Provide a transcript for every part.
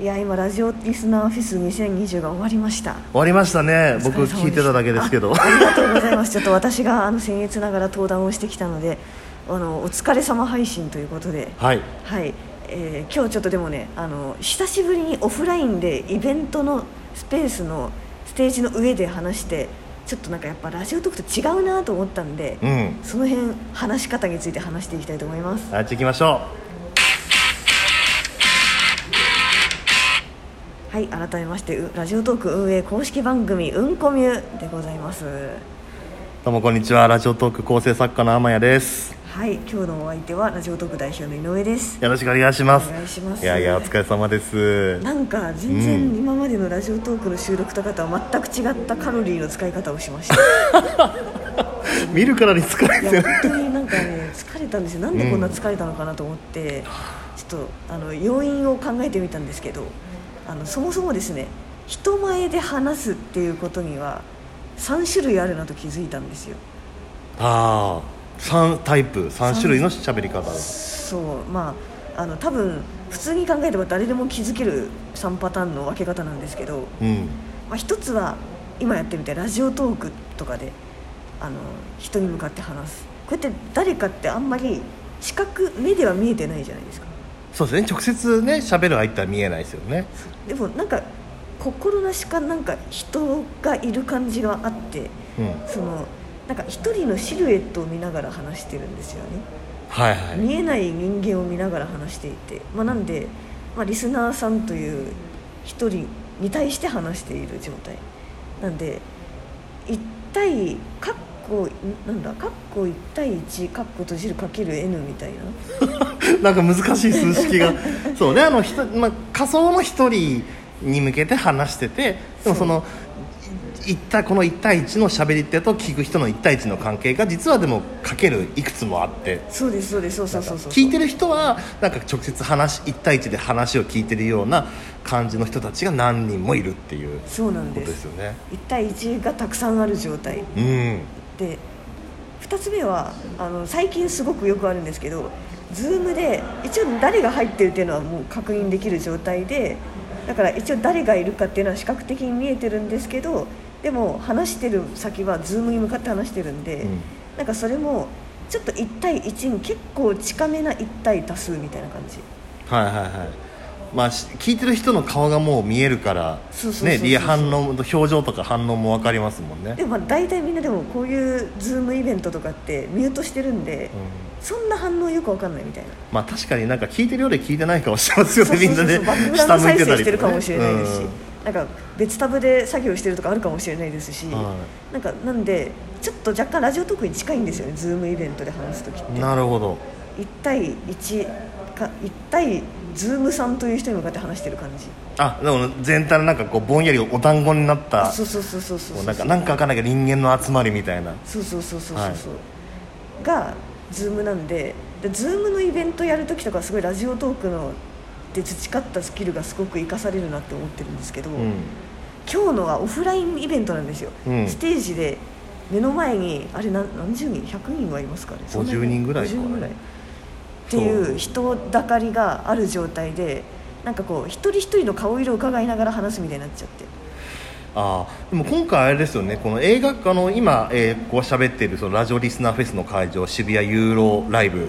いや今ラジオリスナーフェス2020が終わりました。終わりましたね。お僕聞いてただけですけど。あありがとうございます。ちょっと私があの僭越ながら登壇をしてきたのであのお疲れ様配信ということで。はい。はい、えー今日ちょっとでもねあの久しぶりにオフラインでイベントのスペースのステージの上で話してちょっとなんかやっぱラジオトークと違うなと思ったんで、うん。その辺話し方について話していきたいと思います。あっち行きましょはい改めましてうラジオトーク運営公式番組「うんこみゅ」でございます。うどうもこんにちはラジオトーク構成作家の天谷です。はい今日のお相手はラジオトーク代表の井上です。よろしくお願いします。お願いします。いやいやお疲れ様です。なんか全うん。然今までのラジオトークの収録とかとは全く違ったカロリーの使い方をしました。見るからに疲れいてる。や本当になんかね疲れたんですよ。なんでこんな疲れたのかなと思って、ちょっとあの要因を考えてみたんですけどあのそもそもですね人前で話すっていうことには3種類あるなと気づいたんですよ。ああ3タイプ3種類の喋り方そうまああの多分普通に考えれば誰でも気づける3パターンの分け方なんですけど、うん。まあ、一つは今やってみてラジオトークとかであの人に向かって話す。こうやって誰かってあんまり視覚目では見えてないじゃないですかそうですね。直接ね喋る相手は見えないですよね。でもなんか心なしかなんか人がいる感じがあってうん。そのなんか一人のシルエットを見ながら話してるんですよね。はいはい。見えない人間を見ながら話していて、まあ、なんで、まあ、リスナーさんという一人に対して話している状態。なんで1対かっこなんだかっこ1対1かっこ閉じるかける N みたいな。なんか難しい数式が。そうねあのひと、まあ、仮想の一人に向けて話しててでもそのいったこの1対1の喋り手と聞く人の1対1の関係が実はでもかけるいくつもあって。そうですそうですそうそうそうそう。聞いてる人はなんか直接話1対1で話を聞いてるような感じの人たちが何人もいるっていうことそうなんです。ですよね。1対1がたくさんある状態。うんで2つ目はあの最近すごくよくあるんですけど Zoom で一応誰が入ってるっていうのはもう確認できる状態でだから一応誰がいるかっていうのは視覚的に見えてるんですけどでも話してる先は Zoom に向かって話してるんで、うん。なんかそれもちょっと1対1に結構近めな1対多数みたいな感じ。はいはいはいまあし聞いてる人の顔がもう見えるからねリア反応表情とか反応も分かりますもんね。でもまあ大体みんなでもこういう Zoom イベントとかってミュートしてるんで、そんな反応よくわかんないみたいな。まあ確かになんか聞いてるようで聞いてない顔してますよねみんなね。バックグラウンド再生してるかもしれないですし、うん。なんか別タブで作業してるとかあるかもしれないですし、はなんかなんでちょっと若干ラジオトークに近いんですよね Zoomイベントで話す時って。なるほど。1対1か1対 Zoomさんという人に向かって話してる感じ。あでも全体のなんかこうぼんやりお団子になったそうそうそうそうそうなんかなんかわかんないけど人間の集まりみたいな。そうそうそうそうそうそう、はいが Zoomなんでで Zoomのイベントやる時とかすごいラジオトークので培ったスキルがすごく活かされるなって思ってるんですけど、うん。今日のはオフラインイベントなんですよ、うん。ステージで目の前にあれ何何十人？100人はいますかね。そんなに。50人ぐらいか50人ぐらいっていう人だかりがある状態でなんかこう一人一人の顔色を伺いながら話すみたいになっちゃって。ああでも今回あれですよねこの映画あの今、えーこう喋っているそのラジオリスナーフェスの会場渋谷ユーロライブ、はい。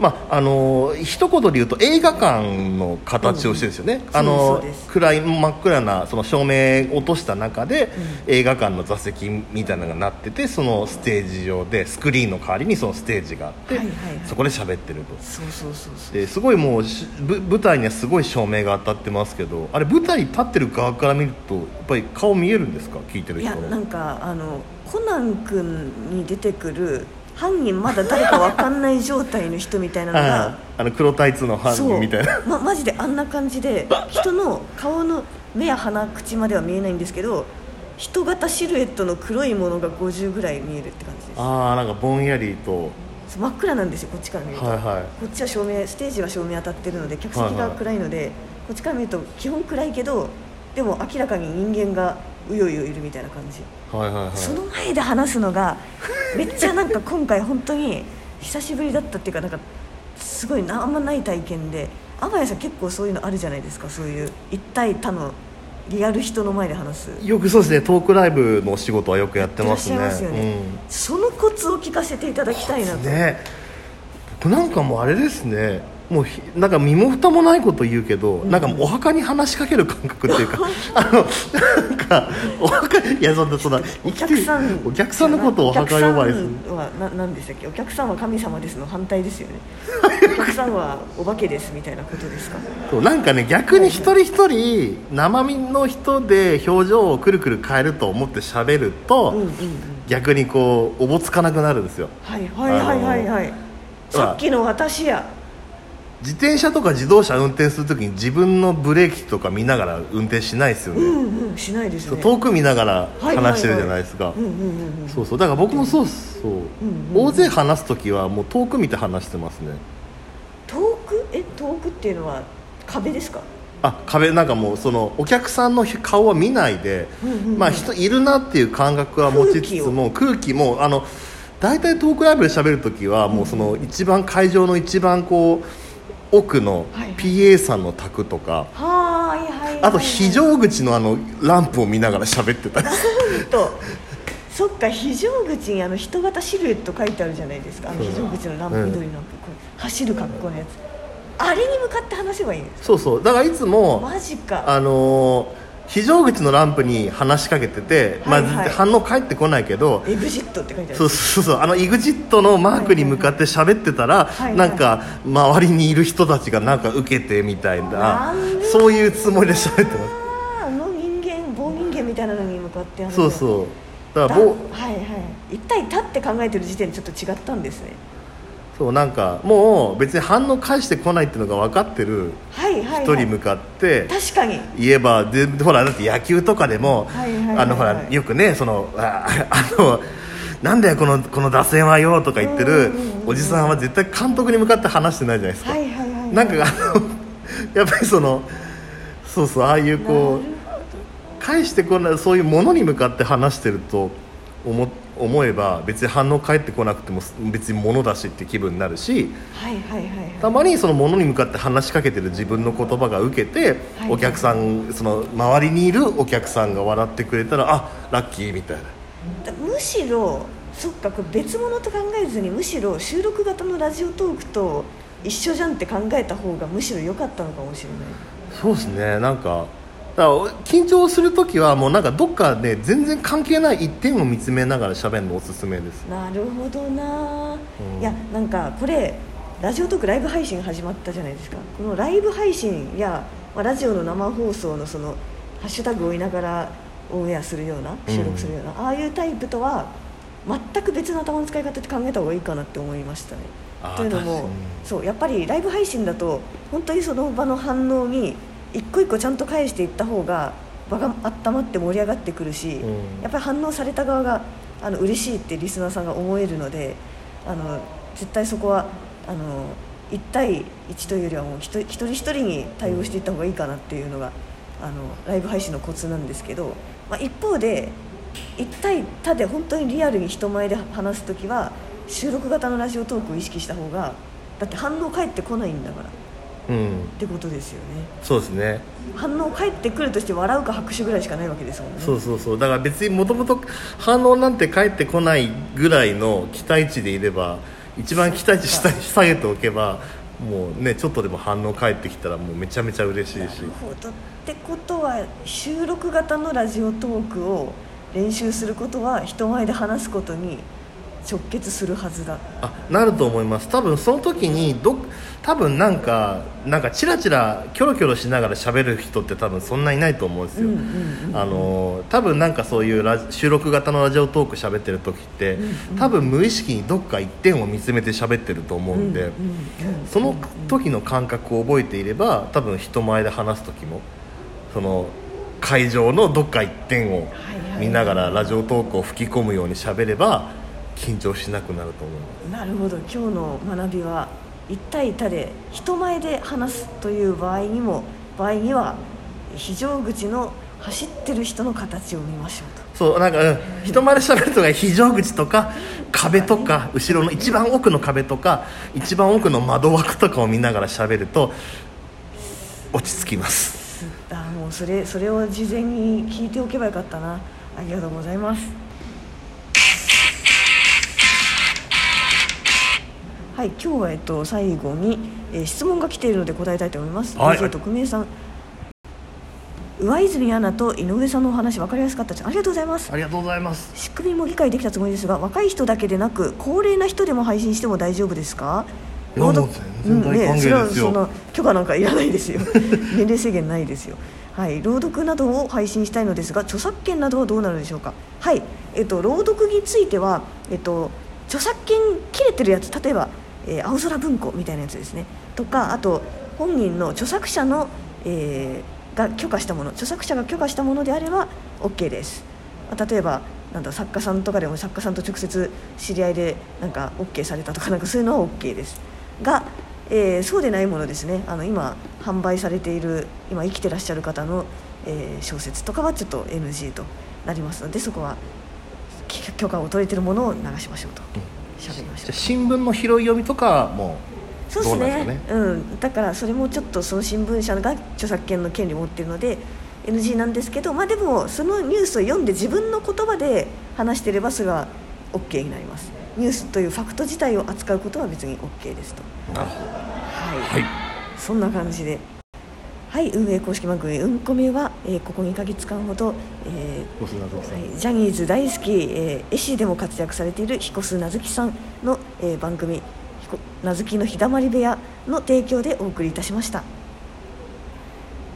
まああの一言で言うと映画館の形をしてるんですよね、うん。あの暗い真っ暗なその照明を落とした中で、う映画館の座席みたいなのがなっててそのステージ上でスクリーンの代わりにそのステージがあって、はいはい。はいそこで喋ってると。そうそうそうそう。ですごいもう舞台にはすごい照明が当たってますけどあれ舞台に立ってる側から見るとぱり顔見えるんですか？聞いてるいやなんかあのコナン君に出てくる犯人まだ誰か分かんない状態の人みたいなの あがあの黒タイツの犯人みたいな。ま、マジであんな感じで人の顔の目や鼻口までは見えないんですけど人型シルエットの黒いものが50ぐらい見えるって感じです。ああなんかぼんやりと。真っ暗なんですよこっちから見ると、はいはい。こっちは照明ステージは照明当たってるので客席が暗いので、こっちから見ると基本暗いけどでも明らかに人間がうようよいるみたいな感じ、はいはいはい。その前で話すのがめっちゃなんか今回本当に久しぶりだったっていうかなんかすごいなあんまない体験で天谷さん結構そういうのあるじゃないですか。そういう一対他のリアル人の前で話す。よくそうですね。トークライブのお仕事はよくやってますね。ますよね、そのコツを聞かせていただきたいなと、うん、ね。僕なんかもうあれですねもうひなんか身も蓋もないこと言うけど、なんかもうお墓に話しかける感覚っていうか あのなんかお墓いやそんなそんなお客さんお客さんのことをお墓呼ばわりする。お客さんはな何でしたっけ？お客さんは神様ですの反対ですよね。お客さんはお化けですみたいなことですか？そうなんかね逆に一人一人生身の人で表情をくるくる変えると思って喋ると、うんうんうん。逆にこうおぼつかなくなるんですよ。はいはいはいはい。はいさっきの私や自転車とか自動車運転するときに自分のブレーキとか見ながら運転しないですよね、うんうんしないですね。遠く見ながら話してるじゃないですか、そうそう。だから僕もそうそう、うんうん大勢話す時はもう遠く見て話してますね。遠く？え遠くっていうのは壁ですか？あ壁なんかもうそのお客さんの顔は見ないで、うんうんうん。まあ人いるなっていう感覚は持ちつつも空気もあの大体トークライブで喋る時はもうその一番会場の一番こう奥の PA さんの卓とか、はーいはいはいあと非常口のあのランプを見ながら喋ってたり。そっか非常口にあの人型シルエット書いてあるじゃないですか。あの非常口のランプうん緑のランプ、走る格好のやつ。あれに向かって話せばいいんです。そうそう。だからいつもマジか。あのー非常口のランプに話しかけてて、はいはい。まあ、反応返ってこないけど、エグジットって書いてある。そうそうそうあの EXIT のマークに向かって喋ってたら、はいはい。なんか周りにいる人たちがなんか受けてみたいなそういうつもりで喋ってまあーあの人間棒人間みたいなのに向かってすそうそう。だだからぼはいはい。一体立って考えてる時点でちょっと違ったんですねそうなんかもう別に反応返してこないっていうのが分かってる人に向かって確かに。言えばでほらだって野球とかでも、あのほらよくねそのああのなんだよこのこの打線はよとか言ってるおじさんは絶対監督に向かって話してないじゃないですか、はいはいはいはい。なんかあの やっぱりそのそうそうああいうこう返してこないそういうものに向かって話してると思思えば別に反応返ってこなくても別に物だしって気分になるしはいはいはいはい。たまにその物に向かって話しかけてる自分の言葉が受けて、はいお客さんその周りにいるお客さんが笑ってくれたらあラッキーみたいな。だむしろそっかこれ別物と考えずにむしろ収録型のラジオトークと一緒じゃんって考えた方がむしろ良かったのかもしれない。そうですね。なんか緊張する時はもうなんかどっかで全然関係ない一点を見つめながら喋るのおすすめです。なるほどな、うん。いやなんかこれラジオトークライブ配信始まったじゃないですか。このライブ配信や、まあ、ラジオの生放送のそのハッシュタグを追いながらオンエアするような収録するような、ああいうタイプとは全く別の頭の使い方って考えた方がいいかなって思いましたね。というのもそうやっぱりライブ配信だと本当にその場の反応に一個一個ちゃんと返していった方が場が温まって盛り上がってくるし、うん。やっぱり反応された側があの嬉しいってリスナーさんが思えるのであの絶対そこはあの1対1というよりはもう一人一人に対応していった方がいいかなっていうのがあのライブ配信のコツなんですけど、まあ、一方で1対他で本当にリアルに人前で話す時は収録型のラジオトークを意識した方がだって反応返ってこないんだからっうん。てことですよね。そうですね。反応返ってくるとして笑うか拍手ぐらいしかないわけですもんね。そうそうそう。だから別にもともと反応なんて返ってこないぐらいの期待値でいれば一番期待値下に下げておけばもうねちょっとでも反応返ってきたらもうめちゃめちゃ嬉しいし。なるほど。ってことは収録型のラジオトークを練習することは人前で話すことに直結するはずだ。あなると思います。多分その時にど多分なんかなんかチラチラキョロキョロしながら喋る人って多分そんないないと思うんですよ、うんうんうんあの多分なんかそういうラジ収録型のラジオトーク喋ってる時って、うんうん。多分無意識にどっか一点を見つめて喋ってると思うんで、うんうんうんその時の感覚を覚えていれば多分人前で話す時もその会場のどっか一点を見ながらラジオトークを吹き込むように喋れば緊張しなくなると思いますなるほど。今日の学びは1対1で人前で話すという場合にも場合には非常口の走ってる人の形を見ましょうと。そうなんか、うん、人前で喋るとか非常口とか壁とか後ろの一番奥の壁とか一番奥の窓枠とかを見ながら喋ると落ち着きます。あもうそれそれを事前に聞いておけばよかったな。ありがとうございますはい今日はえっと最後に、えー質問が来ているので答えたいと思います、はい。DJ 特命さん。上泉アナと井上さんのお話分かりやすかったですありがとうございます。ありがとうございます。仕組みも理解できたつもりですが若い人だけでなく高齢な人でも配信しても大丈夫ですか？いやもう朗読全然大歓迎ですよ。うんね、それはそんな許可なんかいらないですよ。年齢制限ないですよ。はい朗読などを配信したいのですが著作権などはどうなるでしょうか？はいえっと朗読についてはえっと著作権切れてるやつ例えば、えー青空文庫みたいなやつですね。とかあと本人の著作者の、えーが許可したもの著作者が許可したものであれば OK です。ま例えばなんだ作家さんとかでも作家さんと直接知り合いでなんか OK されたとかなんかそういうのは OK です。が、えーそうでないものですね。あの今販売されている今生きてらっしゃる方の、えー小説とかはちょっと NG となりますのでそこは許可を取れてるものを流しましょうと。喋りましょうじゃあ新聞の拾い読みとかはもそうですどうなんねですかうん、だからそれもちょっとその新聞社が著作権の権利を持っているので NG なんですけど、まあ、でもそのニュースを読んで自分の言葉で話していればそれは OK になります。ニュースというファクト自体を扱うことは別に OK ですと。うなるほど。はい、はい。そんな感じではい運営公式番組「うんこみは」えーここ2か月間ほど、えーはいジャニーズ大好き、えー絵師でも活躍されている彦須なずきさんの、えー番組「ひこなずきの日だまり部屋」の提供でお送りいたしました。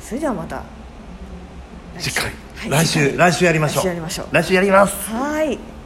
それではまた次回、はい来週来週やりましょう。来週やりましょう。来週やります。はい